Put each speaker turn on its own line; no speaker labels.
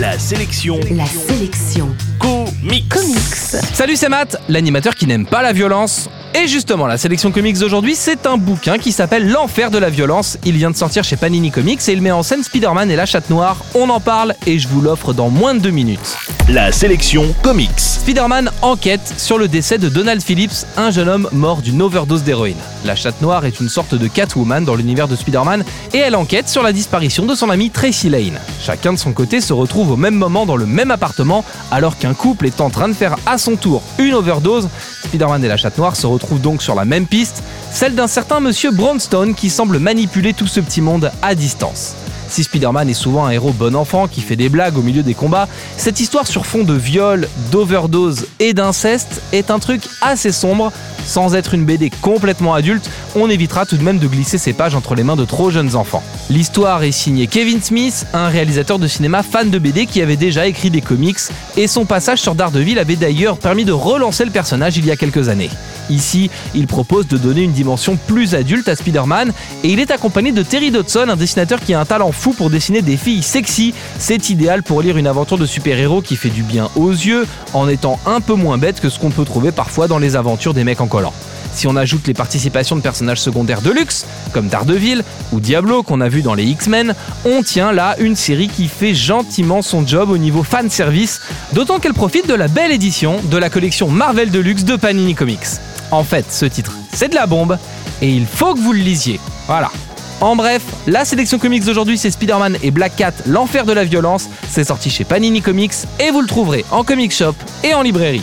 La sélection
La sélection
comics.
comics.
Salut, c'est Matt, l'animateur qui n'aime pas la violence. Et justement, la sélection comics d'aujourd'hui, c'est un bouquin qui s'appelle L'enfer de la violence. Il vient de sortir chez Panini Comics et il met en scène Spider-Man et la chatte noire. On en parle et je vous l'offre dans moins de deux minutes.
La sélection comics.
Spider-Man enquête sur le décès de Donald Phillips, un jeune homme mort d'une overdose d'héroïne. La chatte noire est une sorte de Catwoman dans l'univers de Spider-Man et elle enquête sur la disparition de son amie Tracy Lane. Chacun de son côté se retrouve au même moment dans le même appartement alors qu'un couple est en train de faire à son tour une overdose. Spider-Man et la chatte noire se retrouvent donc sur la même piste, celle d'un certain monsieur Brownstone qui semble manipuler tout ce petit monde à distance. Si Spider-Man est souvent un héros bon enfant qui fait des blagues au milieu des combats, cette histoire sur fond de viol, d'overdose et d'inceste est un truc assez sombre. Sans être une BD complètement adulte, on évitera tout de même de glisser ses pages entre les mains de trop jeunes enfants. L'histoire est signée Kevin Smith, un réalisateur de cinéma fan de BD qui avait déjà écrit des comics, et son passage sur Daredevil avait d'ailleurs permis de relancer le personnage il y a quelques années. Ici, il propose de donner une dimension plus adulte à Spider-Man et il est accompagné de Terry Dodson, un dessinateur qui a un talent fou pour dessiner des filles sexy. C'est idéal pour lire une aventure de super-héros qui fait du bien aux yeux en étant un peu moins bête que ce qu'on peut trouver parfois dans les aventures des mecs en Si on ajoute les participations de personnages secondaires de luxe, comme Daredevil ou Diablo qu'on a vu dans les X-Men, on tient là une série qui fait gentiment son job au niveau fan service, d'autant qu'elle profite de la belle édition de la collection Marvel Deluxe de Panini Comics. En fait, ce titre, c'est de la bombe et il faut que vous le lisiez. Voilà. En bref, la sélection comics d'aujourd'hui, c'est Spider-Man et Black Cat, l'enfer de la violence. C'est sorti chez Panini Comics et vous le trouverez en comic shop et en librairie.